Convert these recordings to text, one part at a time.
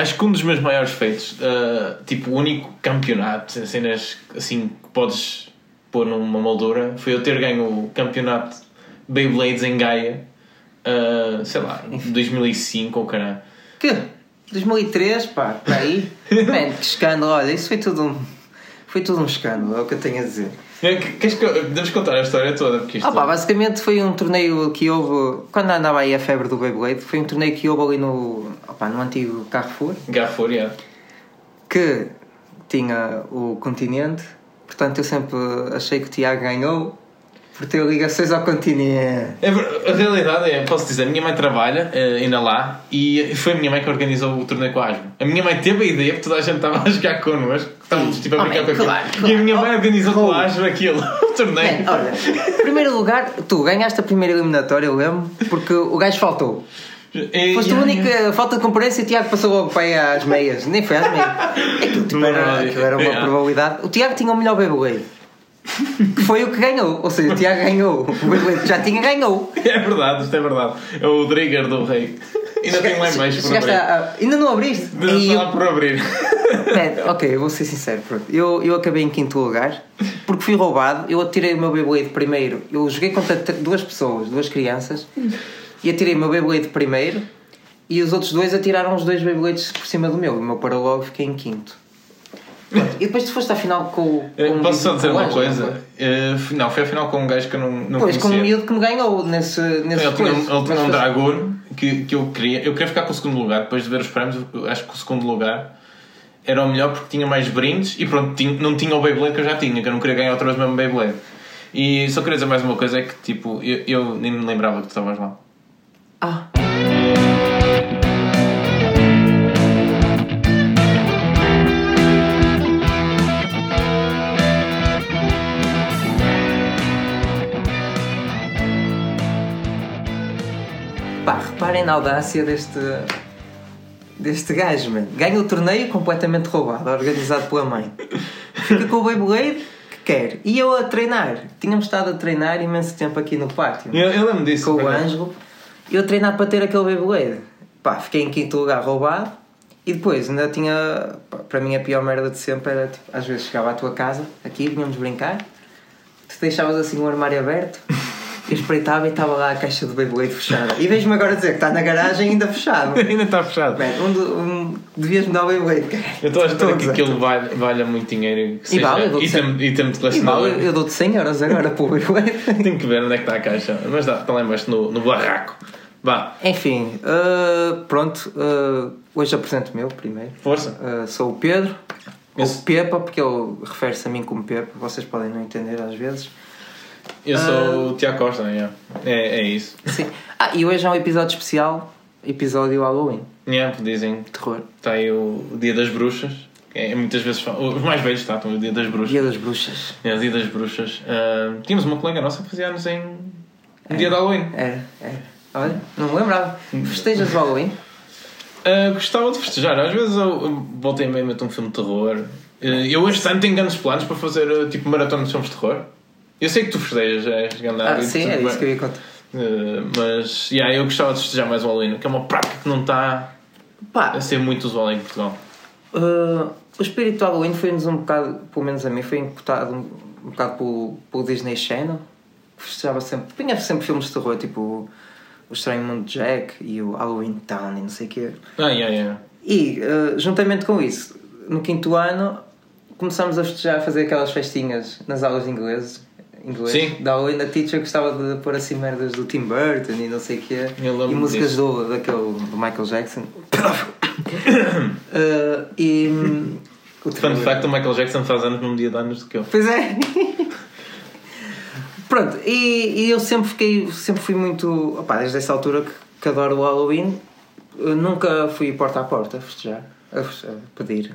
acho que um dos meus maiores feitos, uh, tipo, o único campeonato, cenas assim que podes pôr numa moldura, foi eu ter ganho o campeonato Beyblades em Gaia, uh, sei lá, 2005 ou caralho. Que? 2003, pá, para aí. Man, que escândalo, olha, isso foi tudo um. Foi tudo um escândalo, é o que eu tenho a dizer. É, que- Queres que contar a história toda? Porque isto Ah, pá, basicamente foi um torneio que houve. Quando andava aí a febre do Beyblade, foi um torneio que houve ali no. opá, no antigo Carrefour, Garfor, yeah. que tinha o continente, portanto eu sempre achei que o Tiago ganhou por ter ligações ao continente. É A realidade é, posso dizer, a minha mãe trabalha eh, ainda lá e foi a minha mãe que organizou o torneio com a Asma. A minha mãe teve a ideia, porque toda a gente estava a jogar connosco, estávamos tipo a Oh, brincar man, com aquilo. claro, E a claro. minha mãe Oh, organizou com oh. a Asma aquilo, o torneio. Man, olha, em primeiro lugar, tu ganhaste a primeira eliminatória, eu lembro, porque o gajo faltou. E- Foste a única yeah. falta de concorrência e o Tiago passou logo para aí às meias. Nem foi às meias. Aquilo, tipo, era, aquilo era uma Yeah. probabilidade. O Tiago tinha o melhor Beyblade. Que foi o que ganhou. Ou seja, o Tiago ganhou. O que já tinha, ganhou. É verdade, isto é verdade. É o trigger do rei. Ainda tenho lá em baixo por Chegaste abrir. a- Ainda não abriste? Ainda E eu- lá por abrir. Ok, eu vou ser sincero. Pronto. Eu, eu acabei em quinto lugar porque fui roubado. Eu atirei o meu Beyblade primeiro. Eu joguei contra duas pessoas, duas crianças, e atirei o meu Beyblade primeiro. E os outros dois atiraram os dois Beyblades por cima do meu. O meu parou logo fiquei em quinto. Pronto. E depois tu foste à final com, o- com Eh, o Posso só dizer com uma Ângelo, coisa? não foi? Eh, Não, foi afinal com um gajo que eu não, não Pois, com o conhecia. miúdo que me ganhou nesse, nesse Ele tinha, um- ele tinha um Dragon que, que eu queria. Eu queria ficar com o segundo lugar. Depois de ver os prémios, acho que o segundo lugar era o melhor porque tinha mais brindes e pronto, tinha- não tinha o Beyblade que eu já tinha, que eu não queria ganhar outra vez o mesmo Beyblade. E só queria dizer mais uma coisa: é que tipo, eu, eu nem me lembrava que tu estavas lá. Ah, reparem na audácia deste, deste gajo, mano. Ganha o torneio completamente roubado, organizado pela mãe. Fica com o Beyblade que quer. E eu a treinar. Tínhamos estado a treinar imenso tempo aqui no pátio Eu, eu lembro disso. com o. Ângelo, eu a treinar para ter aquele Beyblade. Pá, fiquei em quinto lugar roubado e depois ainda tinha. pá, Para mim a pior merda de sempre era tipo, às vezes chegava à tua casa, aqui, vinhamos brincar, tu deixavas assim o armário aberto, eu espreitava e estava lá a caixa do Beyblade fechada. E vejo-me agora dizer que está na garagem ainda fechado. Ainda está fechado. Man, um, um, devias-me dar o Beyblade, cara. Eu estou a esperar que aquilo valha, valha muito dinheiro. Que seja vale, eu dou-te item, item de E vale, eu dou-te 100 euros agora para o Beyblade. Tenho que ver onde é que está a caixa. Mas dá, está lá embaixo no, no barraco. Vá, Enfim, uh, pronto, uh, hoje apresento o meu primeiro. força. Uh, sou o Pedro, ou Pepa, porque ele refere-se a mim como Pepa, vocês podem não entender às vezes. Eu Ah. sou o Tiago Costa, yeah. é, é isso. Sim. Ah, e hoje é um episódio especial, episódio Halloween, Yeah, dizem terror. está aí o, o Dia das Bruxas. É, muitas vezes os mais velhos tratam o Dia das Bruxas. Dia das Bruxas. É, o Dia das Bruxas. Ah, tínhamos uma colega nossa que fazia anos em no dia de Halloween. Era, era. Olha, não me lembrava. Festejas o Halloween? Ah, gostava de festejar. Às vezes eu, voltei meio meto um filme de terror. Ah, eu este ano tenho grandes planos para fazer ah, tipo maratona de filmes de terror. Eu sei que tu festejas, és grande Ah, sim, bem. isso que eu ia contar. Uh, mas yeah, eu gostava de festejar mais o Halloween, que é uma prática que não está a ser muito usual em Portugal. uh, o espírito do Halloween foi-nos um bocado, pelo menos a mim, foi imputado um, um bocado pelo, pelo Disney Channel, que festejava sempre, punha sempre filmes de terror, tipo o Estranho Mundo de Jack e o Halloween Town e não sei o quê. Ah, yeah, yeah. E, eh, juntamente com isso, no quinto ano, começámos a festejar, a fazer aquelas festinhas nas aulas de inglês. Inglês. Sim. Da aula, a teacher gostava de pôr assim merdas do Tim Burton e não sei o quê. Eu lembro E músicas disso. do, daquele, do Michael Jackson. Eh, e. Fun fact: o Michael Jackson faz anos num dia de anos do que eu. Pois é. Pronto, e, e eu sempre fiquei, sempre fui muito, opá, desde essa altura que, que adoro o Halloween, eu nunca fui porta a porta a festejar, a, feste- a pedir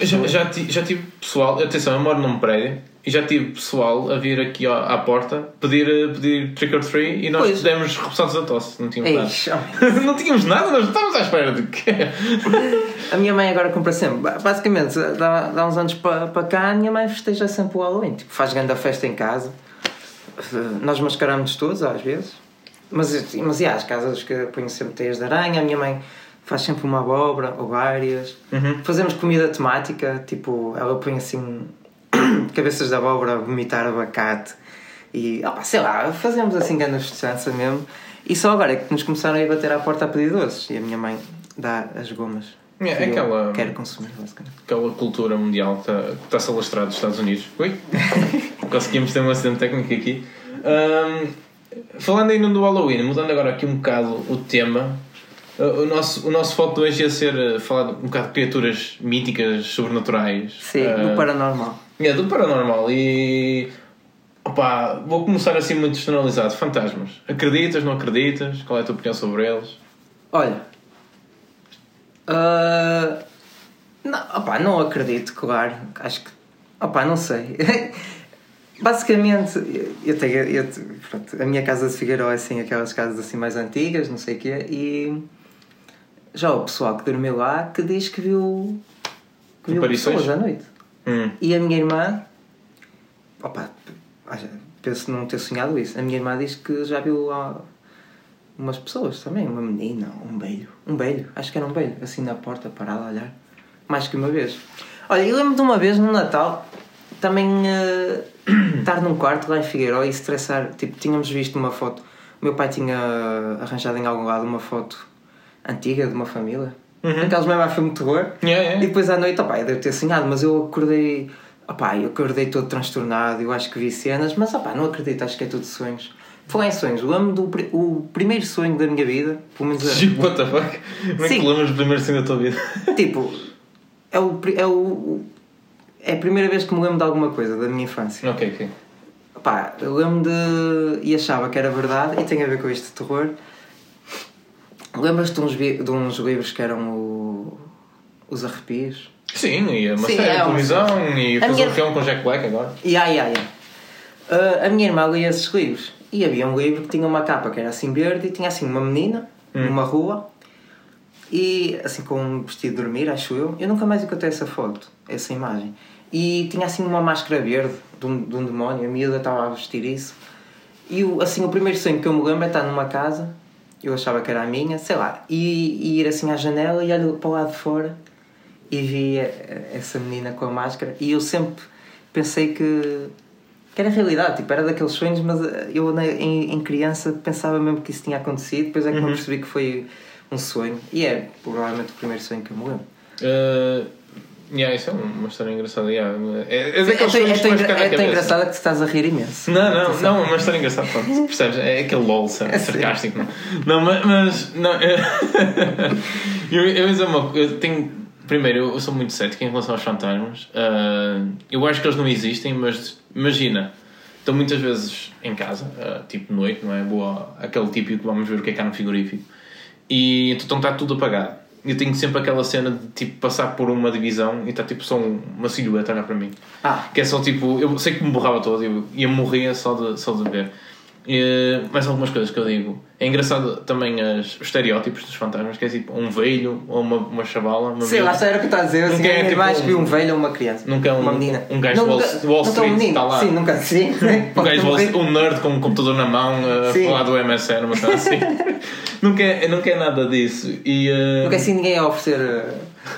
Já, já, já tive pessoal, atenção, eu moro num prédio e já tive pessoal a vir aqui à, à porta pedir, eh, pedir trick or treat e nós Pois. demos repousados da tosse. Não tínhamos Eish, nada. não tínhamos nada, nós estávamos à espera de quê? a minha mãe agora compra sempre, ba- basicamente, dá, dá uns anos para pa cá, a minha mãe festeja sempre o Halloween, tipo, faz grande festa em casa, nós mascaramos todos às vezes, mas, mas yeah, as casas que põem sempre teias de aranha, a minha mãe faz sempre uma abóbora ou várias. Uhum. Fazemos comida temática, tipo, ela põe assim cabeças de abóbora a vomitar abacate e, opa, sei lá, fazemos assim grande festança mesmo. E só agora é que nos começaram a ir bater à porta a pedir doces e a minha mãe dá as gomas. É, que aquela- Quero consumir, basicamente. Aquela cultura mundial que está- está-se a lastrar dos Estados Unidos. Ui! Conseguimos ter um acidente técnico aqui. Ahm, falando ainda do Halloween, mudando agora aqui um bocado o tema, uh, o nosso, o nosso foco de hoje ia ser uh, falar um bocado de criaturas míticas, sobrenaturais. Sim, Ah, do paranormal. É, do paranormal e. Opa, vou começar assim muito generalizado. Fantasmas. Acreditas, não acreditas? Qual é a tua opinião sobre eles? Olha. ah, não, opá, não acredito, claro. Acho que. Opá, não sei. Basicamente, eu tenho. eu- pronto, a minha casa de Figueiró é assim, aquelas casas assim mais antigas, não sei o quê, e. Já o pessoal que dormiu lá que diz que viu. que viu pessoas à noite. Hum. E a minha irmã. Opa, penso não ter sonhado isso. A minha irmã diz que já viu lá umas pessoas também, uma menina, um velho. Um velho, acho que era um velho, assim na porta, parado a olhar. Mais que uma vez. Olha, eu lembro de uma vez no Natal também eh, estar num quarto lá em Figueiró e estressar. Tipo, tínhamos visto uma foto. O meu pai tinha arranjado em algum lado uma foto antiga de uma família. Uhum. Aqueles mesmo a filme de terror. Yeah, yeah. E depois à noite, opá, eu devo ter sonhado, mas eu acordei, opá, eu acordei todo transtornado, eu acho que vi cenas, mas opá, não acredito, acho que é tudo sonhos. Falar em sonhos, lembro do o primeiro sonho da minha vida, pelo menos What the fuck? Como é que lembras do primeiro sonho da tua vida? tipo, é o, é o, é a primeira vez que me lembro de alguma coisa da minha infância. ok, ok. Eu lembro de. e achava que era verdade, e tem a ver com este terror. Lembras-te de uns, de uns livros que eram o, Os Arrepios? Sim, e uma Sim, série é de uma- televisão e A fazer minha- um filme com Jack Black agora. Ya, ya, ya. Ah, a minha irmã lia esses livros. E havia um livro que tinha uma capa que era assim verde e tinha assim uma menina Hum. numa rua e assim com um vestido de dormir, acho eu. Eu nunca mais encontrei essa foto, essa imagem. E tinha assim uma máscara verde de um, de um demónio, a miúda estava a vestir isso. E o, assim, o primeiro sonho que eu me lembro é estar numa casa, eu achava que era a minha, sei lá, e, e ir assim à janela e olho para o lado de fora e vi eh, essa menina com a máscara e eu sempre pensei que, que era realidade, tipo, era daqueles sonhos, mas eh, eu em, em criança pensava mesmo que isso tinha acontecido, depois é que me percebi que foi um sonho e é provavelmente o primeiro sonho que eu me lembro. Uh, yeah, isso é uma história engraçada. Yeah. É, é É, daqueles é, que na é tão cabeça. engraçado que tu estás a rir imenso. Não, não, não, é uma história engraçada, pronto, percebes? É aquele LOL sabe? É sarcástico, não? Não, mas. não, é- eu, eu, co- eu tenho. Primeiro, eu sou muito cético em relação aos fantasmas. Ah, eu acho que eles não existem, mas imagina, estou muitas vezes em casa, ah, tipo noite, não é? Boa, aquele típico que vamos ver o que é que há no frigorífico, e então está tudo apagado. Eu tenho sempre aquela cena de tipo passar por uma divisão e está tipo só um- uma silhueta olhar para mim. Ah, Que é só tipo, eu sei que me borrava todo, eu ia morrer só de, só de ver. E, mais algumas coisas que eu digo. É engraçado também as, os estereótipos dos fantasmas, que é tipo um velho ou uma, uma chavala. Uma sei lá, só era o que estás a dizer. Assim, Nunca é minha tipo irmã acho que viu um- um velho ou uma criança. Nunca é um- uma menina. um gajo de Wall- nunca- Wall nunca Street um está lá. Sim, nunca sim. Um gajo, ter morrido. um nerd com um computador na mão a Sim. falar do MSN, uma coisa assim. nunca, é, nunca é nada disso. E, uh, Nunca é assim ninguém a oferecer,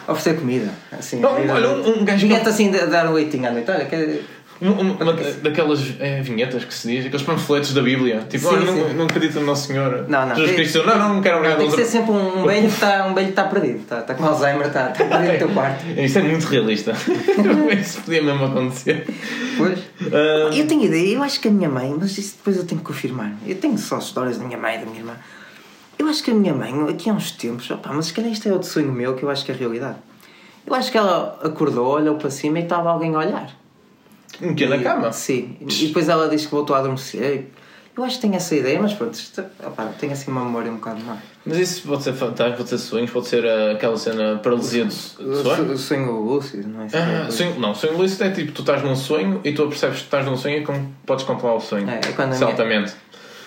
a oferecer comida. Assim, Não, olha, um- um gajo Ninguém está assim a dar um leitinho à noite. Olha, que... Uma, uma- daquelas é, vinhetas que se diz, aqueles panfletos da Bíblia. Tipo, Sim, não, sim. não acredito no Nosso Senhor. Não, não. Jesus Tem- Cristo. Não, não, não quero obrigado. Tem que ser sempre um, velho que está um está perdido. Está, está com Alzheimer, está, está perdido no teu quarto. Isso é muito realista. Isso podia mesmo acontecer. Pois. Eu tenho ideia, eu acho que a minha mãe, mas isso depois eu tenho que confirmar. Eu tenho só histórias da minha mãe e da minha irmã. Eu acho que a minha mãe, aqui há uns tempos, opá, mas se calhar isto é outro sonho meu que eu acho que é realidade. Eu acho que ela acordou, olhou para cima e estava alguém a olhar. Um que na cama. Sim. E depois ela disse que voltou a adormecer. Eu acho que tenho essa ideia, mas pronto, isto, opá, tenho assim uma memória um bocado má. Mas isso pode ser fantasma, pode ser sonhos, pode ser ah, aquela cena paralisia O sonho. sonho, lúcido, não é? Ah, sonho, não, sonho lúcido é tipo, tu estás num sonho e tu percebes que estás num sonho e como podes controlar o sonho. É, é quando Isso minha-.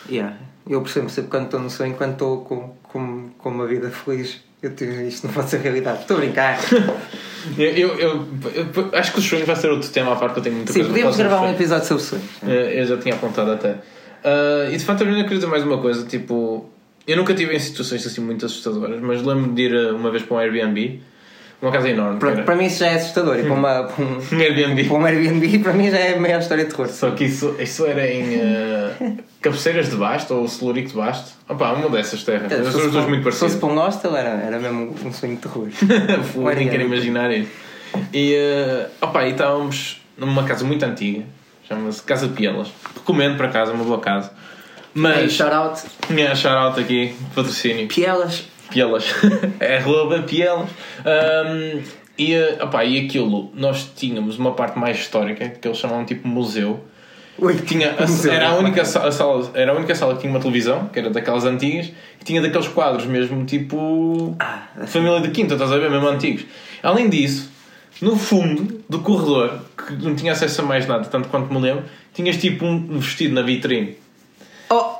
Yeah. Eu percebo sempre quando estou no sonho, quando estou com, com, com uma vida feliz. Eu tenho, isto não pode ser realidade. Estou a brincar. Eu, eu, eu- eu acho que os sonhos vai ser outro tema à parte que eu tenho muita Sim, coisa falar gravar um episódio sobre sonhos. Eh, Eu já tinha apontado até. Ah, e de fantasma eu queria dizer mais uma coisa, tipo, eu nunca tive em situações assim muito assustadoras, mas lembro-me de ir uh, uma vez para um Airbnb, uma casa enorme. Pronto, para mim isso já é assustador. E para, uma, para, um, Um Airbnb. para um Airbnb, para mim já é a maior história de terror. Só que isso, isso era em uh, Cabeceiras de Basto ou Celurico de Basto. Opa, uma dessas terras. As fosse duas muito Se fosse parecidas. para um hostel, era, era mesmo um sonho de terror. Um Nem quero imaginar isso. E, uh, opa, e estávamos numa casa muito antiga, chama-se Casa de Pielas. Recomendo para casa, uma boa casa. Hey, Mas, shout out. minha shout-out aqui, patrocínio. Pielas. Pielas. é arroba Pielas. Um, e, opa, e aquilo, nós tínhamos uma parte mais histórica, que eles chamavam tipo museu. Ui, Tinha a- era, a única sa- a sala, era a única sala que tinha uma televisão, que era daquelas antigas, e tinha daqueles quadros mesmo tipo. Ah, Família de Quinta, estás a ver? Mesmo antigos. Além disso, no fundo do corredor, que não tinha acesso a mais nada, tanto quanto me lembro, tinhas tipo um vestido na vitrine.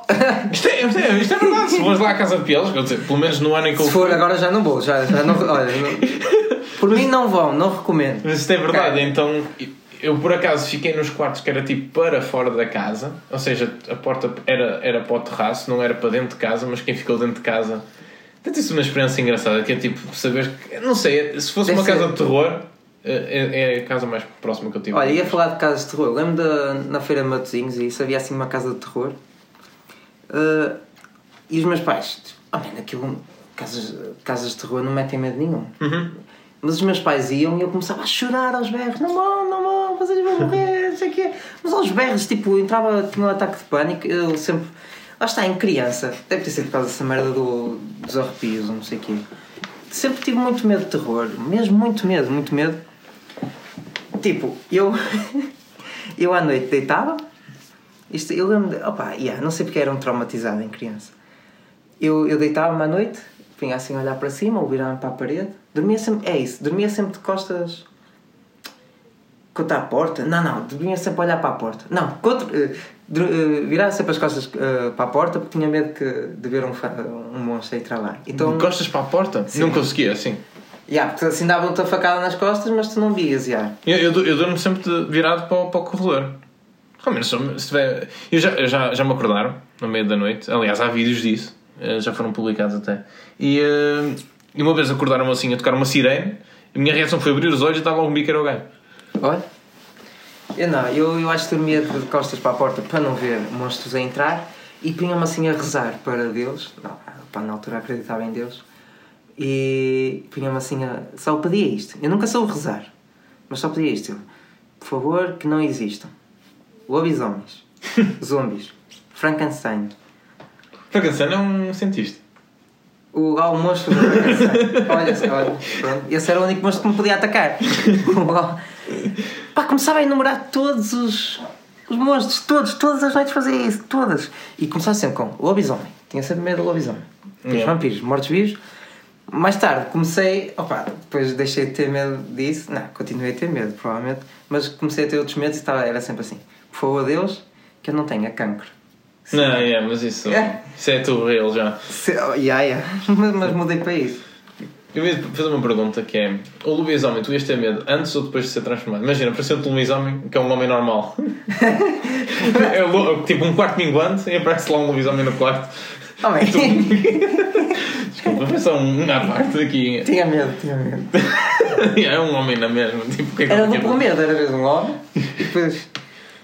Isto é, isto é, isto é verdade. Se fores lá à Casa de Pielas, quer dizer, pelo menos no ano em que eu se for agora já não vou. Já, já não, olha, não- por mim não vão, não recomendo. Mas isto é verdade, Cara. então eu por acaso fiquei nos quartos que era tipo para fora da casa, ou seja, a porta era, era para o terraço, não era para dentro de casa, mas quem ficou dentro de casa tem isso uma experiência engraçada, que é tipo saber que, não sei, se fosse Deve uma ser. casa de terror, é, é a casa mais próxima que eu tive. Olha, ia falar de casas de terror. Lembro da, na Feira de Matosinhos e isso havia assim uma casa de terror. Uh, e os meus pais, oh, man, aquilo, casas, casas de terror não metem medo nenhum. Uhum. Mas os meus pais iam e eu começava a chorar aos berros: não vão, não vão, vocês vão morrer, não sei o quê. Mas aos berros, tipo, entrava, tinha um ataque de pânico. Eu sempre, lá está, em criança, deve ter sido por causa dessa merda do, dos arrepios, não sei o quê. Sempre tive muito medo de terror, mesmo muito medo, muito medo. Tipo, eu, eu à noite deitava. Isto, eu lembro de. Opa, yeah, não sei porque era um traumatizado em criança. Eu, eu deitava-me à noite, vinha assim a olhar para cima, ou virava-me para a parede. Dormia sempre. É isso, dormia sempre de costas. Contra a porta? Não, não, dormia sempre a olhar para a porta. Não, contra, dur- eh, virava sempre as costas eh, para a porta porque tinha medo que, de ver um, um monstro a entrar lá. Então, Costas para a porta? Não conseguia, assim. yeah, porque assim davam-te a facada nas costas, mas tu não vias, yeah. Eu, eu, eu durmo sempre de- virado para, para o corredor. Ao menos se tiver. Eu já, já, já me acordaram no meio da noite. Aliás, há vídeos disso. eh, Já foram publicados até. E, e uma vez acordaram-me assim a tocar uma sirene. A minha reação foi abrir os olhos e estava logo um bico era o gajo. Olha. Eu não, eu, eu acho que dormia de costas para a porta para não ver monstros a entrar e punha-me assim a rezar para Deus. Pá, na altura acreditava em Deus. E punha-me assim a. Só pedia isto. Eu nunca soube rezar, mas só pedia isto. Eu, Por favor, que não existam lobisomens, zombies, Frankenstein. Frankenstein é um cientista. O, lá, o monstro do Frankenstein. olha, olha, pronto. Esse era o único monstro que me podia atacar. Pá, começava a enumerar todos os, os monstros, todos, todas as noites fazia isso, todas. E começava sempre com lobisomem. Tinha sempre medo do lobisomem. Depois Yeah. vampiros, mortos-vivos. Mais tarde comecei, opa, depois deixei de ter medo disso. Não, continuei a ter medo, provavelmente. Mas comecei a ter outros medos e estava, era sempre assim: por favor, Deus, que eu não tenha cancro. Não, é, mas isso, É. isso é tudo real já. Se, oh, yeah, yeah. mas, mas mudei para isso. Eu ia fazer uma pergunta que é: o lobisomem, tu ias ter medo antes ou depois de ser transformado? Imagina, apareceu-te um lobisomem que é um homem normal. é tipo um quarto minguante e aparece lá um lobisomem no quarto. Oh, man. Desculpa, foi só um, à parte aqui. tinha medo, tinha medo. é um homem na mesma. Tipo, que é que Era duplo medo, era mesmo um homem. E depois.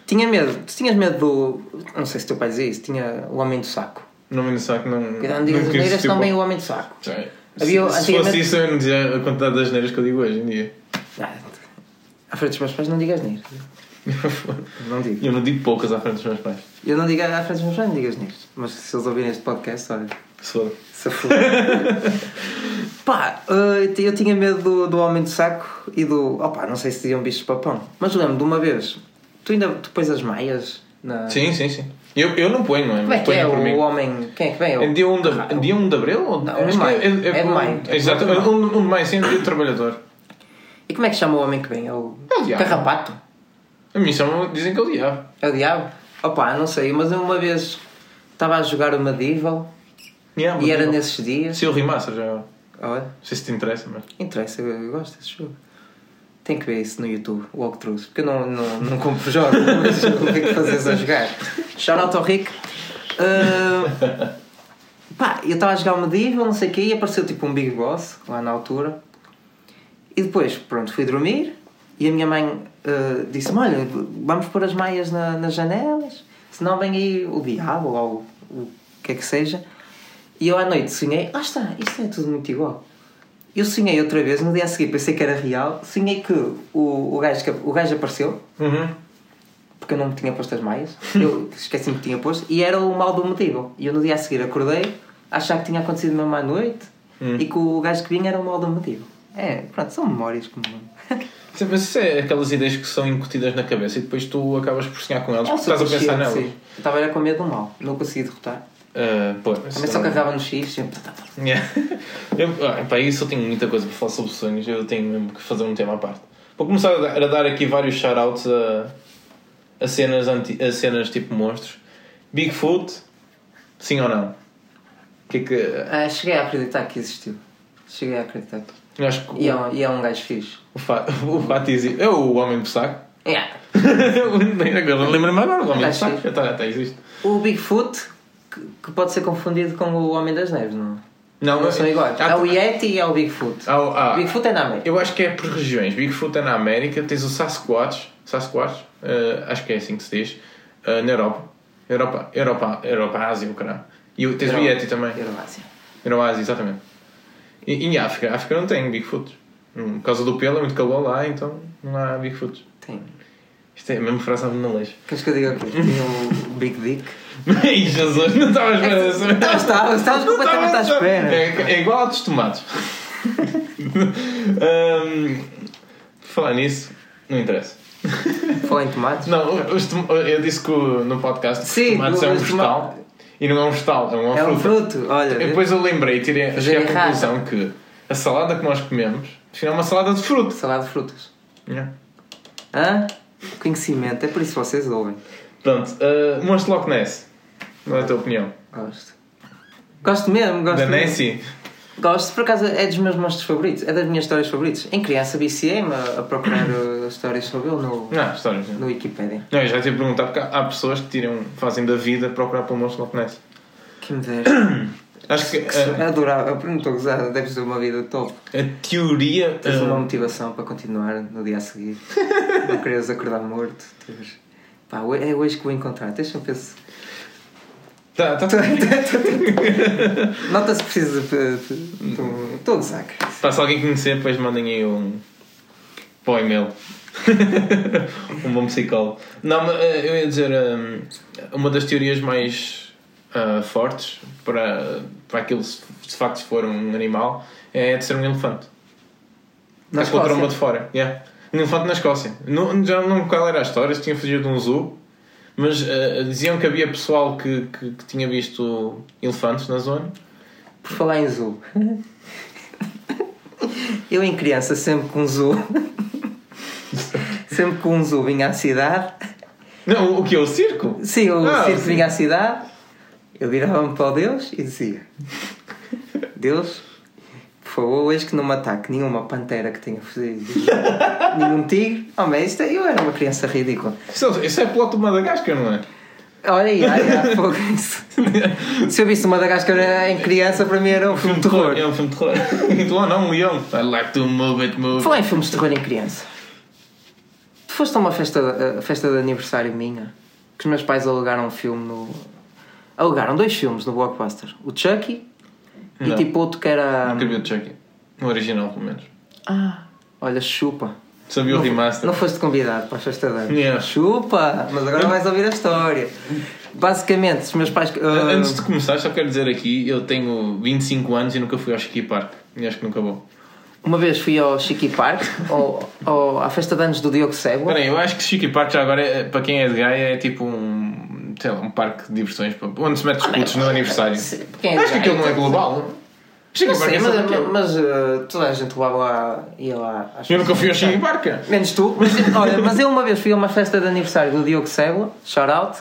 Tinha medo. Tu tinhas medo do. Não sei se teu pai dizia isso. Tinha o homem do saco. Não me saco, não. Não digas as neiras existiu também o homem do saco. É. Havia- se, se fosse isso, eu não dizia a quantidade das neiras que eu digo hoje em dia. Ah, à frente dos meus pais não digas neiras. Não digo. Eu não digo poucas à frente dos meus pais. Eu não digo à frente dos meus pais, não digas neiras. Mas se eles ouvirem este podcast, olha. Se for. Se for. Pá, eh, eu tinha medo do, do homem do saco e do. Opá, não sei se diziam bichos papão. Mas lembro de uma vez. Tu ainda tu pões as meias na. Sim, sim, sim. Eu, eu não ponho, não é? Como é que é por mim. o homem. Quem é que vem? É dia 1 de, dia 1 de Abril? Ou, Não, é maio. É maio. É Exato, de maio. 1 de maio, sim, dia do trabalhador. E como é que chama o homem que vem? É o. É o diabo. Carrapato? A mim chamam, dizem que é o diabo. É o diabo? Opá, não sei, mas eu uma vez estava a jogar o Medieval Yeah, e mas era não. nesses dias. Se o remaster já. Não Olha, sei se te interessa, mas. interessa, eu, eu gosto desse jogo. Tem que ver isso no YouTube, walkthroughs, porque eu não, não, não compro jogos, mas o que é que fazes a jogar? Shout out ao Rick. Ah, Pá, eu estava a jogar o Medieval, não sei o quê, e apareceu tipo um Big Boss lá na altura. E depois, pronto, fui dormir e a minha mãe eh, disse-me: Olha, vamos pôr as meias na- nas janelas, senão vem aí o diabo ou o, o que é que seja. E eu à noite sonhei: Ah, está, isto é tudo muito igual. Eu sonhei outra vez, no dia a seguir pensei que era real. Sonhei que o, o, gajo, o gajo apareceu, Uhum. porque eu não me tinha posto as meias, eu esqueci-me que tinha posto, e era o mal do motivo. E eu no dia a seguir acordei, achar que tinha acontecido mesmo à noite, Hum. e que o gajo que vinha era o mal do motivo. É, pronto, são memórias como. Sim, Mas isso é aquelas ideias que são incutidas na cabeça e depois tu acabas por sonhar com elas porque estás a pensar nelas. sim. Eu estava era com medo do mal, não conseguia derrotar. Pô, Também só carregava no X, sempre. tá, Yeah. Eu, ah, pá, isso eu tenho muita coisa para falar sobre sonhos, eu tenho mesmo que fazer um tema à parte. Vou começar a dar, aqui vários shoutouts a, a, cenas anti, a cenas tipo monstros. Bigfoot, sim ou não? Que é que. Ah, cheguei a acreditar que existiu. Cheguei a acreditar. Eu acho que E é um, e é um gajo fixe. o, fa, o fato existe. É o Homem do Saco. Yeah. Agora Lembra-me agora do Homem do Saco. que- Até, até existe. O Bigfoot, que, que pode ser confundido com o Homem das Neves, não? Não, Não são iguais. há- É o Yeti e é o Bigfoot. há o- há- Bigfoot é na América. Eu acho que é por regiões. Bigfoot é na América, tens o Sasquatch, Sasquatch, eh, acho que é assim que se diz, eh, na Europa. Europa, Europa, Europa, Ásia, o caralho. E tens o Yeti também. Euroásia. Euroásia, exatamente. E, e em África, a África não tem Bigfoot. Hum, Por causa do pelo, é muito calor lá, então não há Bigfoot. Tem. Isto é mesmo frase na leixa. Queres que eu diga o quê? Tem o Big Dick. Ai, Jesus, não estavas a esperar. Não, estava- estavas Não completamente à espera. É, é igual a dos tomates. Por falar nisso, não interessa. Falar em tomates. Não, os tom- eu disse que no podcast que Sim, os tomates é um vegetal e não é um vegetal, é uma É um fruta. fruto, olha. E Depois eu lembrei tirei, cheguei à Fazer errado. conclusão que a salada que nós comemos afinal é uma salada de fruto. Salada de frutas. Yeah. Hã? Conhecimento, é por isso que vocês ouvem. Pronto, uh, Monstro Loch Ness. Qual é a tua opinião? Gosto. Gosto mesmo, gosto da mesmo. Nessie? Gosto, por acaso é dos meus monstros favoritos, é das minhas histórias favoritas. Em criança viciei-me a, a procurar uh, histórias sobre ele no, Não, histórias. no Wikipedia. Não, eu já te ia perguntar porque há pessoas que tiram, fazem da vida procurar pelo Monstro Loch Ness. Que me dera. Acho que uh, Adorava, eu não estou a gozar, deve ser uma vida top. a teoria. Tens uh, uma motivação para continuar no dia a seguir. não queres acordar morto. Teres... Pá, é hoje que vou encontrar. Deixa-me pensar. Tá, tá, Nota-se que precisa de. Gozar. cara. Pá, se alguém conhecer, depois mandem aí um. para o e-mail. um bom psicólogo. Não, eh, eu ia dizer. hum, uma das teorias mais ah, fortes para, para aquilo, se de facto for um animal, é de ser um elefante. Na Está com a Escócia? tromba de fora. Yeah. Um elefante na Escócia. Não, já não qual era a história, se tinha fugido de um zoo. Mas ah, diziam que havia pessoal que, que, que tinha visto elefantes na zona. Por falar em zoo. Eu em criança, sempre com um zoo. Sempre que um zoo vinha à cidade. Não, o que é o circo? Sim, o Ah, circo sim. vinha à cidade. Eu virava-me para o Deus e dizia: Deus, favor, hoje que não me ataque nenhuma pantera que tenha fugido, nenhum tigre. Mas isto, eu era uma criança ridícula. Isso, isso é piloto de Madagascar, não é? Olha aí, olha, fogo, isso. Se eu visse Madagascar em criança, para mim era um filme de terror. É um filme de terror. Então, não, um leão. I like to move it, move. Falar em filmes de terror em criança. Tu foste a uma festa, a festa de aniversário minha que os meus pais alugaram um filme no. Alugaram dois filmes no Blockbuster: o Chucky e Não. tipo outro que era. Nunca vi o Chucky. No original, pelo menos. Ah, olha, chupa. Sabia o remaster. Não foste convidado para a festa de anos. Yeah. Chupa! Mas agora vais ouvir a história. Basicamente, os meus pais. ah, Antes de começar, só quero dizer aqui: eu tenho 25 anos e nunca fui ao Ski Park. E acho que nunca vou. Uma vez fui ao Chiqui Park, ao, ao- à festa de anos do Diogo Sebo. Espera aí, eu acho que Ski Park já agora, é- para quem é de Gaia, é tipo um. Sei lá, um parque de diversões. Onde se mete escudos no aniversário. Se- quem Acho que aquilo não é global. Ski Não sei, é mas, mas, ah, toda a gente lá, lá ia lá. Eu nunca fui ao Ski Park. Menos tu. Mas, olha, mas eu uma vez fui a uma festa de aniversário do Diogo Sébula, shout out,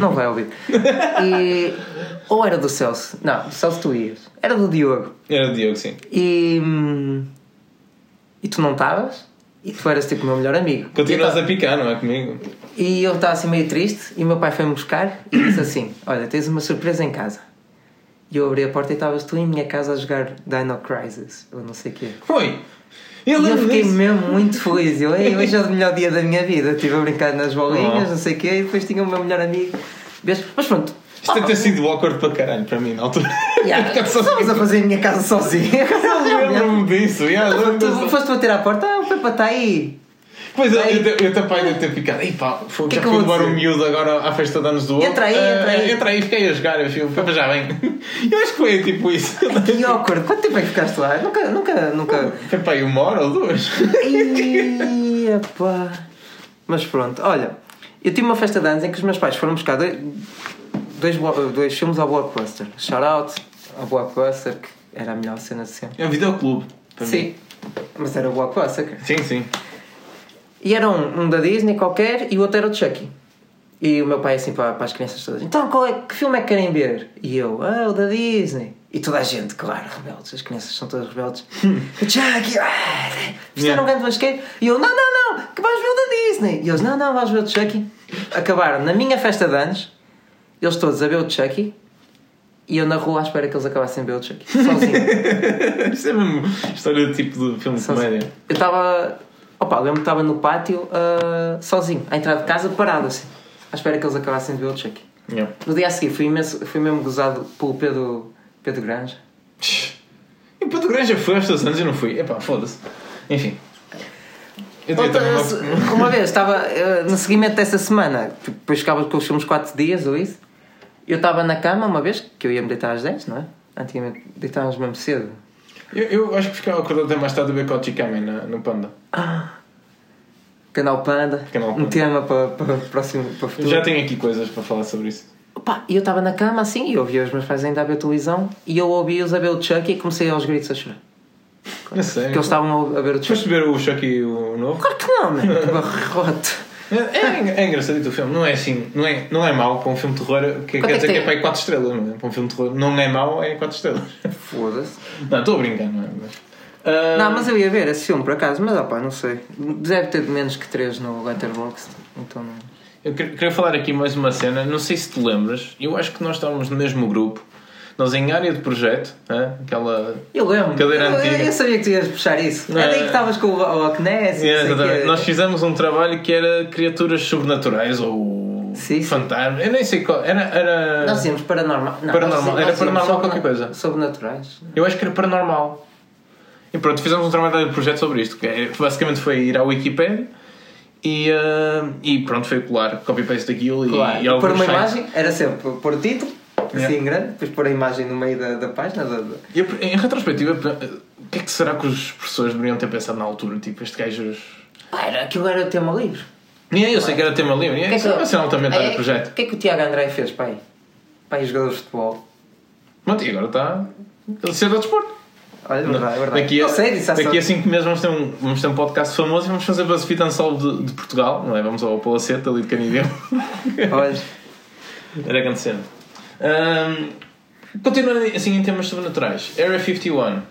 não vai ouvir. E, ou era do Celso? Não, do Celso tu ias. Era do Diogo. Era o Diogo, sim. E. hum, E tu não estavas? E tu eras tipo o meu melhor amigo. Continuas E eu a picar, não é comigo? E eu estava assim meio triste e o meu pai foi-me buscar e disse assim: Olha, tens uma surpresa em casa. E eu abri a porta e estavas tu em minha casa a jogar Dino Crisis, ou não sei o quê. Foi! E eu fiquei disso. mesmo muito feliz. Eu, Ei, hoje é o melhor dia da minha vida. Estive a brincar nas bolinhas, Oh. não sei o quê, e depois tinha o meu melhor amigo. Mas pronto. Isto deve ter sido awkward para caralho para mim na altura. Yeah. Estávamos a fazer em minha casa sozinho. Eu lembro-me disso. yeah, lembro-me Tu foste bater à porta, ah, o Pepa está aí. Pois eu, Aí. eu, eu também devo ter ficado. Ei pá, foi, Que já que fui levar o dizer? miúdo agora à festa de anos do outro. Entra aí, Ah, entra aí. entra aí, fiquei a jogar. Eu fui, Pepa já vem. Eu acho que foi tipo isso. Que awkward. Quanto tempo é que ficaste lá? Nunca, nunca, nunca. Foi aí uma hora ou duas. Ia, pá. Mas pronto, olha, eu tive uma festa de anos em que os meus pais foram buscar dois, dois, filmes ao Blockbuster. Shout out ao Blockbuster, que era a melhor cena de sempre. É um videoclube. para mim. Sim, mas era o Blockbuster. cara. Sim, sim. E era um, um da Disney qualquer e o outro era o Chucky. E o meu pai assim para, para as crianças todas: Então, qual é, que filme é que querem ver? E eu: Ah, o da Disney. E toda a gente, claro, rebeldes, as crianças são todas rebeldes. Chucky, ah, fizeram um grande basqueiro. E eu: Não, não, não, que vais ver o da Disney. E eles: Não, não, vais ver o Chucky. Acabaram na minha festa de anos, eles todos a ver o Chucky. E eu na rua à espera que eles acabassem de ver o Chucky, sozinho. Isto é mesmo história do tipo de filme de comédia. Eu estava. Opa, lembro que estava no pátio ah, sozinho, à entrada de casa, parado assim, à espera que eles acabassem de ver o Chucky. Yeah. No dia a seguir fui, imenso, fui mesmo gozado pelo Pedro, Pedro Granja. E o Granja foi aos teus anos eu não fui. Epá, foda-se. Enfim. Outra- uma- uma vez estava ah, no seguimento dessa semana, tipo, depois ficava com os filmes 4 dias ou isso. Eu estava na cama uma vez, que eu ia me deitar às 10, não é? Antigamente deitávamos mesmo cedo. Eu, eu acho que ficava acordado até mais tarde a ver Kochi Kamen no Panda. Canal Panda, Canal um Panda. tema para, para, o próximo, para o Eu futuro. já tenho aqui coisas para falar sobre isso. Pá, eu estava na cama assim e eu ouvia os meus pais ainda a ver televisão e eu ouvi-os a ver o Chucky e comecei aos gritos a chorar. Não sei. Porque eles estavam a ver o Chucky. Foste ver o Chucky o novo? Claro que não, mano. Que barrote. É, é, é engraçadito o filme, não é assim, não é, não é mau para um filme de terror, que Quanto quer é que dizer que é tem? para aí 4 estrelas, não é? Para um filme de terror não é mau, é 4 estrelas. Foda-se. Não, estou a brincar, não é? Mas, Ah, Não, mas eu ia ver esse filme por acaso, mas opá, não sei. Deve ter menos que 3 no Letterboxd. Então não. Eu quer- queria falar aqui mais uma cena, não sei se te lembras, eu acho que nós estávamos no mesmo grupo, nós em área de projeto, hã? aquela. Eu lembro. Cadeira eu, antiga. eu sabia que tu ias puxar isso. É daí é- que estavas com o, o Acnés e É. Nós fizemos um trabalho que era criaturas sobrenaturais ou Sim, fantasmas, eu nem sei qual, era. era... Nós íamos paranormal. Não, Paranormal, nós- era nós íamos paranormal qualquer coisa. Sobrenaturais. Eu acho que era paranormal. E pronto, fizemos um trabalho de projeto sobre isto. Que é- basicamente foi ir à Wikipedia e, ah, e pronto, foi colar copy-paste daquilo e, Claro. e E alguns pôr uma imagem, era sempre pôr o título, assim Yeah. em grande, depois pôr a imagem no meio da, da página. Da, da- E eu, em retrospectiva, o que é que será que os professores deveriam ter pensado na altura? Tipo, este gajo. Ah, era, aquilo era tema livre. Nem eu sei que era tema livre, nem isso vai ser altamente é, de projeto. O que é que o Tiago André fez, pai? Pai, jogador de futebol. Pronto, e agora está. Ele cedo ao desporto. Olha, é verdade, é verdade. Daqui a, Não sei, daqui a só- 5 meses vamos ter, um, vamos ter um podcast famoso e vamos fazer BuzzFeed Unsolved de, de Portugal, não é? Vamos ao Palacete ali de Canideu. Olha, Era grande Ahm, continuando assim em temas sobrenaturais. Area 51.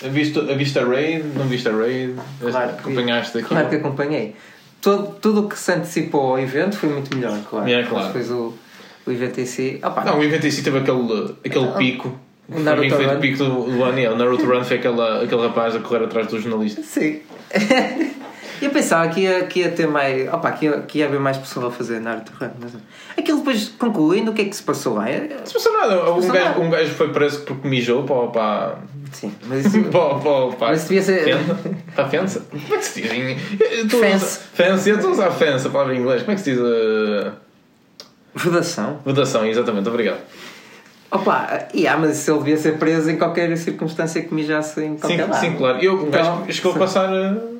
A viste, a Raid? Não viste a Raid? claro que- Acompanhaste aqui? Claro que acompanhei. Todo, tudo o que se antecipou ao evento foi muito melhor, claro. É, claro. Depois o, o evento em si. Opa, Não, o evento em si teve aquele, aquele Ah, pico. o Naruto mim foi o Run. pico do, do ano. O Naruto Run foi aquela, aquele rapaz a correr atrás do jornalista. Sim. Eu pensava que ia, que ia ter mais. Opa, que ia, que ia haver mais pessoal a fazer Naruto Run. Mas... Aquilo depois concluindo, o que é que se passou lá? Não se passou nada. Um passou gajo, nada. um gajo foi preso porque mijou para. para Sim, mas isso. Pá. Mas devia ser- Está fence? Como é que se diz? a Fence. Fence, eu estou a usar fence, a palavra em inglês. Como é que se diz? Uh... Vedação. Votação, exatamente, obrigado. Opa, e ah, mas ele devia ser preso em qualquer circunstância que mijasse em Sim, qualquer lado. sim, claro. Eu, Então, gajo chegou a sim. passar. Uh...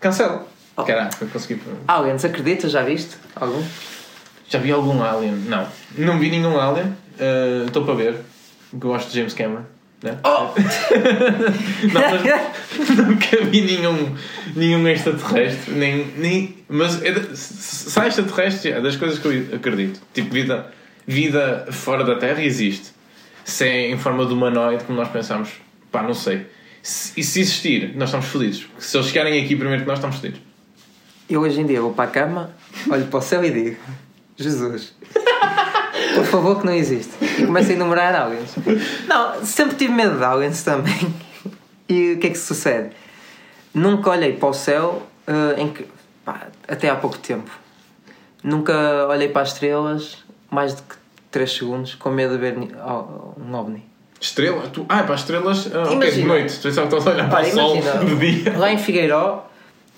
Cancela. Oh. Caraca, consegui. Aliens, acredita? Já viste? Algum? Já vi algum Alien? Não. Não vi nenhum Alien. Uh, Estou para ver. Gosto de James Cameron. Né? Oh! Não, mas nunca vi nenhum, nenhum extraterrestre, nem, nem, mas é de- se se há extraterrestre é das coisas que eu acredito. Tipo, vida, vida fora da Terra existe. Se é em forma de humanoide, como nós pensamos, pá, não sei. E se existir, nós estamos fodidos. Se eles chegarem aqui primeiro que nós, estamos fodidos. Eu hoje em dia vou para a cama, olho para o céu e digo: Jesus, por favor, que não existe. e começo a enumerar aliens. Não, sempre tive medo de aliens também. E o que é que sucede? Nunca olhei para o céu uh, que, pá, até há pouco tempo. Nunca olhei para as estrelas mais de 3 segundos com medo de ver um ovni. Estrela? Tu... Ah, para as estrelas, uh, ok, de noite. Tu pensava que estás a olhar para o sol de dia. Lá em Figueiró,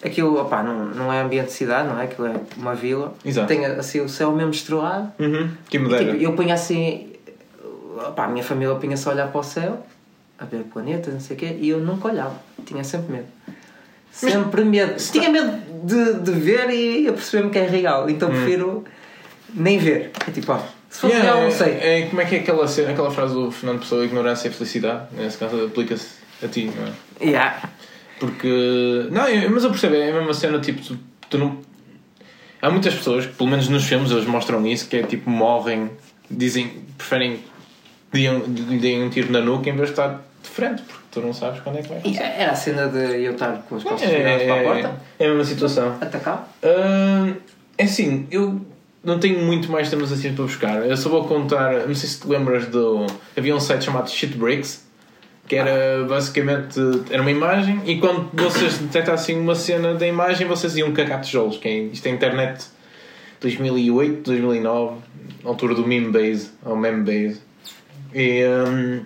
aquilo opa, não, não é ambiente de cidade, não é? Aquilo é uma vila. Exato. Tem assim o céu mesmo estrelado. Uhum. Que tipo, eu punha assim. Opa, a minha família punha-se a olhar para o céu, a ver planetas, não sei o quê, e eu nunca olhava. Tinha sempre medo. Sempre Mas, medo. Está... Tinha medo de, de ver e perceber-me que é real. Então hum. prefiro nem ver. É tipo, ó. Se fosse yeah, real, não sei. É, é, como é que é aquela, aquela frase do Fernando Pessoa, ignorância e felicidade? Nesse caso, aplica-se a ti, não é? Yeah. Porque. Não, mas eu percebo, é a mesma cena, tipo, tu, tu não. Há muitas pessoas que, pelo menos nos filmes, eles mostram isso, que é tipo, morrem, dizem, preferem lhe deem um tiro na nuca em vez de estar de frente, porque tu não sabes quando é que vai acontecer. Era a cena de eu estar com as costas é, viradas para a porta? É a mesma situação. Atacar? Uh, é assim, eu não tenho muito mais temas assim para buscar. Eu só vou contar, não sei se te lembras do. Havia um site chamado Shitbricks que era basicamente era uma imagem e quando vocês detectassem uma cena da imagem vocês iam cagar tijolos que é, isto é internet 2008, 2009 altura do meme base ou meme base e, um,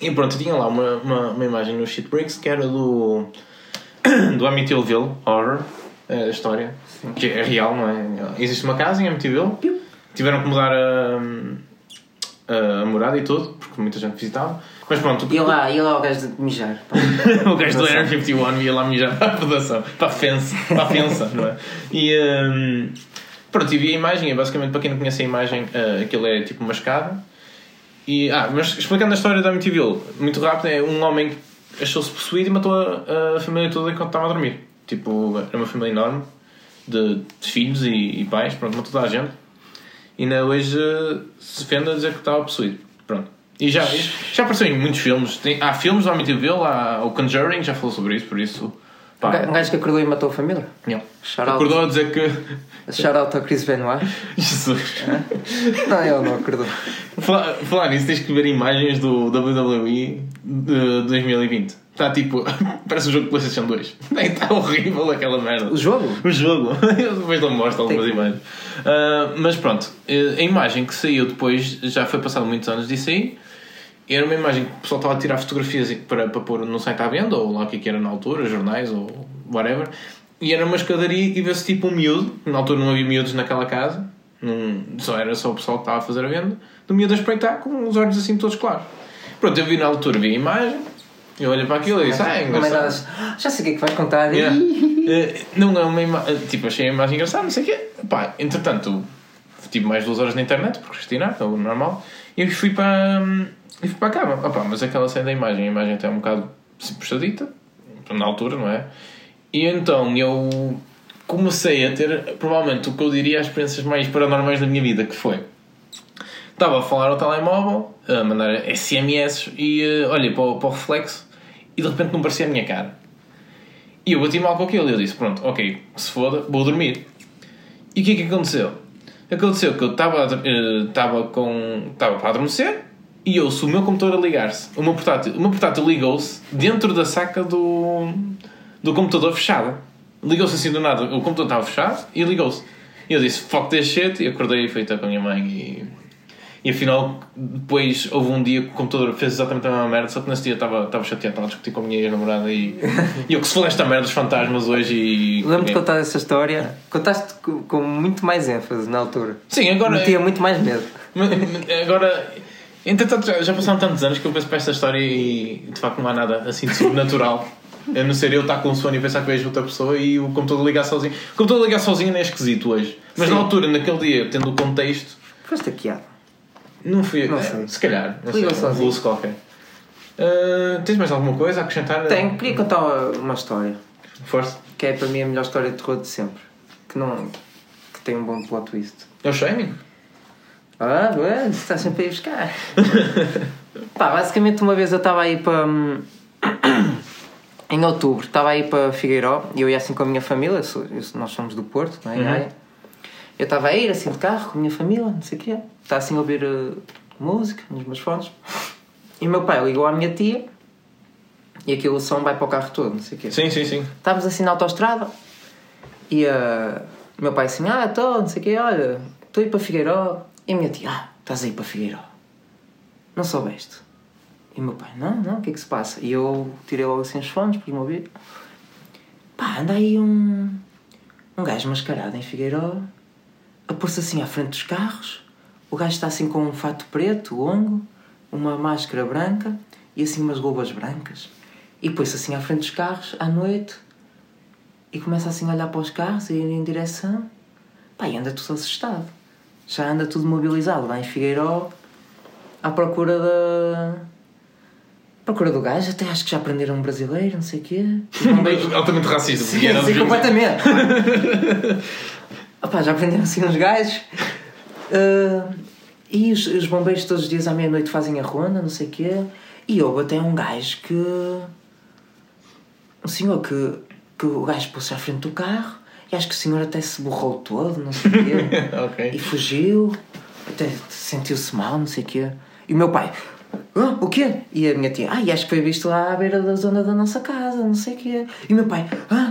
e pronto, tinha lá uma, uma, uma imagem no Shitbricks que era do do Amityville Horror a história que é real, não é? Existe uma casa em Amityville tiveram que mudar a, a, morada e tudo porque muita gente visitava mas pronto. Ia lá, ia lá o gajo de mijar. o gajo do Air 51 ia lá mijar para a fundação, para a fence, para a fença, não é? E um, pronto, e vi a imagem, é basicamente para quem não conhece a imagem, uh, aquilo é tipo uma escada. E, ah, mas explicando a história da MTV, muito rápido, é um homem que achou-se possuído e matou a, a, família toda enquanto estava a dormir. Tipo, era uma família enorme de, de filhos e, e, pais, pronto, matou toda a gente. E na hoje se defende a dizer que estava possuído. Pronto. E já, já apareceu em muitos filmes. Tem, há filmes do Amityville, há o Conjuring, já falou sobre isso, por isso. Pá. Um gajo que acordou e matou a família? Não. Acordou a dizer que. Shout out ao Chris Benoit. Jesus. É? Não, ele não acordou. Falar, falar nisso, tens que ver imagens do WWE de 2020. Está tipo. Parece um jogo de PlayStation 2. Está horrível aquela merda. O jogo? O jogo. Eu depois não mostro algumas imagens. Uh, mas pronto, a imagem que saiu depois, já foi passado muitos anos disso aí. Era uma imagem que o pessoal estava a tirar fotografias para, para pôr no site à venda, ou lá o que era na altura, jornais ou whatever. E era uma escadaria e vê-se tipo um miúdo. Na altura não havia miúdos naquela casa, num, só era só o pessoal que estava a fazer a venda. Do miúdo a espreitar com os olhos assim todos claros. Pronto, eu vi na altura, vi a imagem, eu olhei para aquilo e disse, ah, é engraçado. Já sei o que é que vais contar. Yeah. uh, não é uma imagem. Tipo, achei a imagem engraçada, não sei o quê. Pá, entretanto, tive mais duas horas na internet, por Cristina, é o normal, e fui para. E fui para a cama. Opa, mas aquela cena da imagem, a imagem até é um bocado puxadita, na altura, não é? E então eu comecei a ter, provavelmente, o que eu diria as experiências mais paranormais da minha vida, que foi. Estava a falar ao telemóvel, a mandar SMS e uh, olhei para o, para o reflexo e de repente não parecia a minha cara. E eu bati mal com aquilo e eu disse: Pronto, ok, se foda, vou dormir. E o que é que aconteceu? Aconteceu que eu estava uh, estava com estava para adormecer e ouço o meu computador a ligar-se. O meu portátil, portátil ligou-se dentro da saca do, do computador fechada. Ligou-se assim do nada. O computador estava fechado e ligou-se. E eu disse: Fuck this shit. E acordei até com a minha mãe e e afinal, depois houve um dia que o computador fez exatamente a mesma merda, só que nesse dia estava, estava chateado, estava a discutir com a minha ex-namorada e, e eu que se falei esta merda dos fantasmas hoje e. Lembro-te de contar essa história, contaste com, muito mais ênfase na altura. Sim, agora. tinha muito mais medo. Agora. Entretanto, já, já passaram tantos anos que eu penso para esta história e de facto não há nada assim de sobrenatural. A não ser eu estar com sono e pensar que vejo outra pessoa e o computador ligar sozinho. O computador ligar sozinho não é esquisito hoje. Mas Sim. na altura, naquele dia, tendo o contexto. Foste hackeado. Não fui. Não sei. Se calhar. Não sei. Um qualquer. Uh, tens mais alguma coisa a acrescentar? Tenho. Queria contar uma história. Força. Que é para mim a melhor história de terror de sempre. Que, não, que tem um bom plot twist. É o Shining? Ah, ué, está sempre a ir buscar. Pá, basicamente uma vez eu estava aí para. Hum, em outubro, estava aí para Figueiró e eu ia assim com a minha família, nós somos do Porto, não é? Uhum. Eu estava a ir assim de carro com a minha família, não sei o quê. Está assim a ouvir uh, música nos meus fones. E o meu pai ligou à minha tia e aquilo o som vai para o carro todo, não sei o quê. Sim, sim, sim. Estávamos assim na autostrada e uh, o meu pai assim, ah, estou, não sei o quê, olha, estou a ir para Figueiró. E a minha tia, ah, estás a ir para Figueiró. Não soubeste? E o meu pai, não, não, o que é que se passa? E eu tirei logo assim os fones, pus-me a ouvir. Pá, anda aí um, um gajo mascarado em Figueiró, a pôr-se assim à frente dos carros. O gajo está assim com um fato preto, longo, uma máscara branca e assim umas luvas brancas. E pôs-se assim à frente dos carros, à noite, e começa assim a olhar para os carros e ir em direção. Pá, e anda tudo assustado. Já anda tudo mobilizado lá em Figueiró, à procura da. Procura do gajo, até acho que já prenderam um brasileiro, não sei o quê. Os bombeiros- Altamente racista. Sim, sim, completamente. Opá, já aprenderam assim uns gajos. Ah, e os, os bombeiros todos os dias à meia-noite fazem a ronda, não sei o quê. E houve até um gajo que. Um senhor que, que o gajo pôs-se à frente do carro e acho que o senhor até se borrou todo, não sei o quê. Ok. E fugiu, até sentiu-se mal, não sei o quê. E o meu pai, ah, o quê? E a minha tia, ah, acho que foi visto lá à beira da zona da nossa casa, não sei o quê. E o meu pai, ah,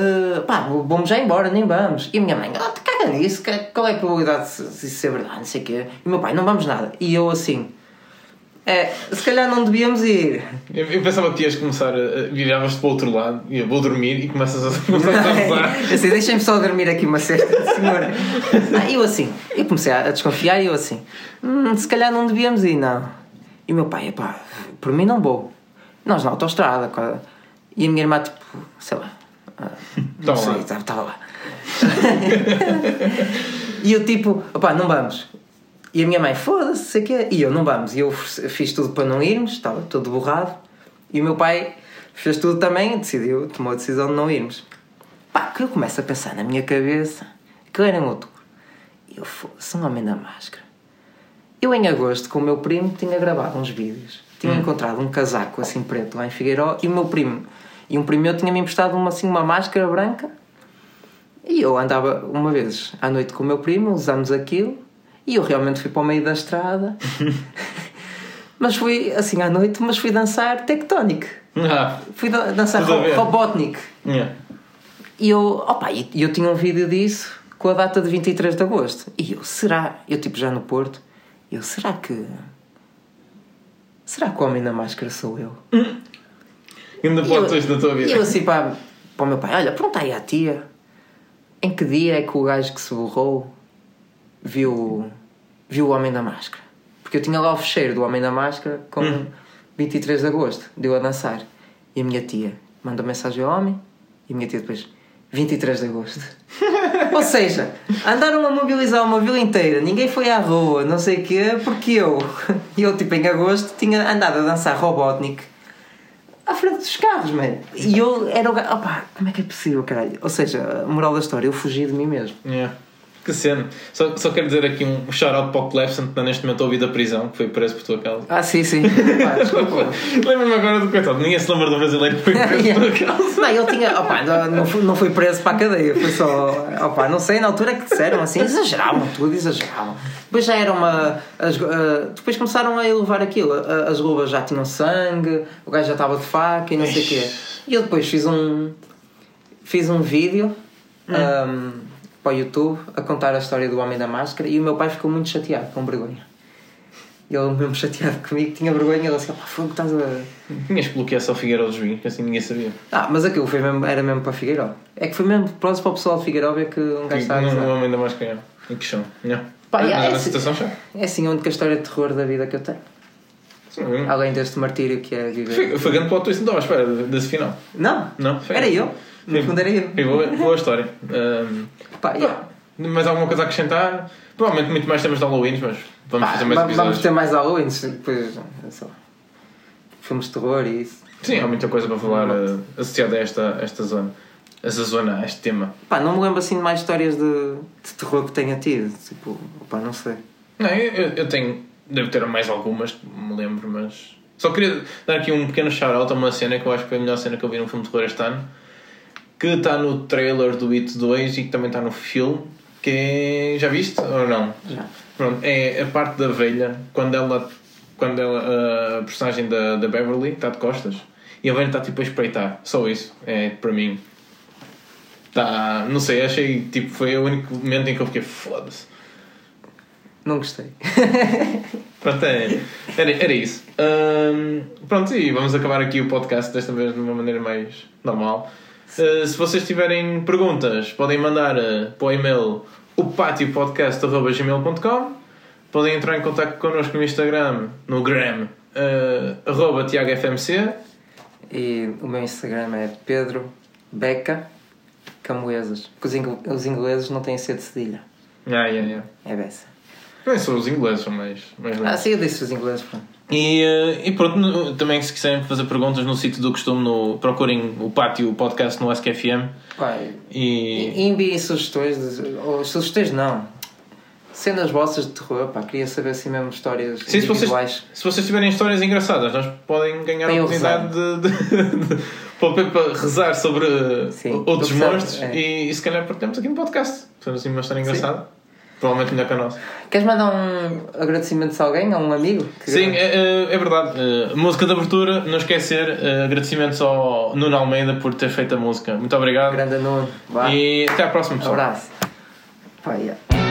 ah, pá, vamos já embora, nem vamos. E a minha mãe, ah, te caga nisso, que- qual é a probabilidade de isso ser verdade, não sei o quê. E o meu pai, não vamos nada. E eu assim, é, se calhar não devíamos ir. Eu, eu pensava que ias começar a. Viravas-te para o outro lado, e eu vou dormir e começas a, começas a rezar. Assim, deixem-me só dormir aqui uma cesta, senhora. Ah, eu assim, eu comecei a desconfiar e eu assim, hum, se calhar não devíamos ir, não. E o meu pai, epá, por mim não vou. Nós na autostrada, e a minha irmã, tipo, sei lá, não Estava lá. sei, estava- estava lá. e eu tipo, opá, não vamos. E a minha mãe, foda-se, sei o quê. E eu, não vamos. E eu fiz tudo para não irmos, estava todo borrado. E o meu pai fez tudo também, decidiu, tomou a decisão de não irmos. Pá, que eu começo a pensar na minha cabeça que eu era em outubro. Eu fosse um homem da máscara. Eu em agosto, com o meu primo, tinha gravado uns vídeos. Tinha encontrado um casaco assim preto lá em Figueiró e o meu primo e um primo meu tinha-me emprestado uma, assim, uma máscara branca. E eu andava uma vez à noite com o meu primo, usámos aquilo e eu realmente fui para o meio da estrada. mas fui assim à noite, mas fui dançar Tectonic. Ah, Fui da- dançar ro. Robotnik. yeah. E eu, opa, e eu tinha um vídeo disso com a data de 23 de agosto. E eu, será? Eu, tipo, já no Porto, eu, será que. Será que o homem na máscara sou eu? Ainda E twist da tua E vida. eu assim para, para o meu pai: olha, pergunta aí à tia em que dia é que o gajo que se borrou viu, viu o homem da máscara? Porque eu tinha lá o fecheiro do homem da máscara com Hum. 23 de agosto, deu a dançar. E a minha tia manda mensagem ao homem e a minha tia depois: 23 de agosto. Ou seja, andaram a mobilizar uma vila inteira, ninguém foi à rua, não sei o quê, porque eu, eu tipo em agosto, tinha andado a dançar Robotnik à frente dos carros, mano. E eu era o gajo. Opá, como é que é possível, caralho? Ou seja, moral da história, eu fugi de mim mesmo. Yeah. Que cena. Só, só quero dizer aqui um shout-out para o Clefson, que neste momento a ouvir da prisão, que foi preso por tua causa. Ah, sim, sim. Lembro-me agora do coitado, ninguém se lembra do brasileiro que foi preso por tua causa. Não, ele tinha. Opa, não, fui, não fui preso para a cadeia, foi só. Opa, não sei, na altura é que disseram assim, exageravam tudo, exageravam. Depois já era uma. as- ah, depois começaram a elevar aquilo, as luvas já tinham sangue, o gajo já estava de faca e não sei o quê. E eu depois fiz um. Fiz um vídeo ahm, para o YouTube a contar a história do Homem da Máscara e o meu pai ficou muito chateado, com vergonha. Ele mesmo chateado comigo, tinha vergonha, ele assim, pá, foi que estás a. Tinhas que bloquear só Figueiredo dos Vinhos, que assim ninguém sabia. Ah, mas aquilo foi mesmo, era mesmo para Figueiró. É que foi mesmo próximo para o pessoal de Figueiró ver que um gajo está a Não, não homem da máscara. E que chão. Yeah. Pá, é assim- situação chata. É assim a única história de terror da vida que eu tenho. Sim, Além deste martírio que é viver. Foi, foi grande plot twist, não estava à espera desse final. Não, Não? Foi, era eu. No fundo era eu. Foi boa, boa história. Ahm, Pá, yeah. mais alguma coisa a acrescentar? Provavelmente muito mais temas de Halloween, mas vamos Pá, fazer mais episódios. vamos ter mais Halloween, depois, sei lá, filmes de terror e isso. Sim, há muita coisa para falar eh, associada a esta, a esta zona. Essa zona, a este tema. Pá, não me lembro assim de mais histórias de, de terror que tenha tido. Tipo, pá, não sei. Não, eu, eu- eu tenho. Devo ter mais algumas, me lembro, mas. Só queria dar aqui um pequeno shout-out a uma cena que eu acho que foi a melhor cena que eu vi num filme de terror este ano. Que está no trailer do It 2 e que também está no filme. que é. Já viste ou não? Já. Pronto, é a parte da velha, quando ela. Quando ela, a personagem da, da Beverly está de costas e a velha está tipo a espreitar. Só isso. É para mim. Tá, não sei, achei tipo. Foi o único momento em que eu fiquei foda-se. Não gostei. Pronto, é, era, era isso. Hum, pronto, e vamos acabar aqui o podcast desta vez de uma maneira mais normal. Uh, se vocês tiverem perguntas, podem mandar uh, para o e-mail o patiopodcast.gmail.com Podem entrar em contato connosco no Instagram, no gram, uh, arroba TiagoFMC. E o meu Instagram é Pedro Beca Camoesas. Porque os, ingl- os ingleses não têm C de cedilha. Ah, yeah, yeah. É dessa. Não são os ingleses, são mais, mais Ah, sim, eu disse os ingleses, pronto. E, eh, e pronto, também se quiserem fazer perguntas no sítio do costume, no, procurem o Pátio Podcast no SKFM. Vai. E, E enviem sugestões, ou sugestões não. Cenas vossas de terror, pá, queria saber assim mesmo histórias Sim, se vocês, individuais. se vocês tiverem histórias engraçadas, nós podem ganhar Tem a o oportunidade de, de, de- para, rezar sobre Sim, outros monstros é. e, e se calhar partilhamos aqui no podcast. Sendo assim uma história engraçada. Provavelmente melhor que a nossa. Queres mandar um agradecimento a alguém, a um amigo? Sim, é, é- é verdade. Eh, música de abertura, não esquecer. eh, agradecimentos ao Nuno Almeida por ter feito a música. Muito obrigado. Grande Nuno. Vá. E até à próxima, pessoal. Abraço. Pá, yeah.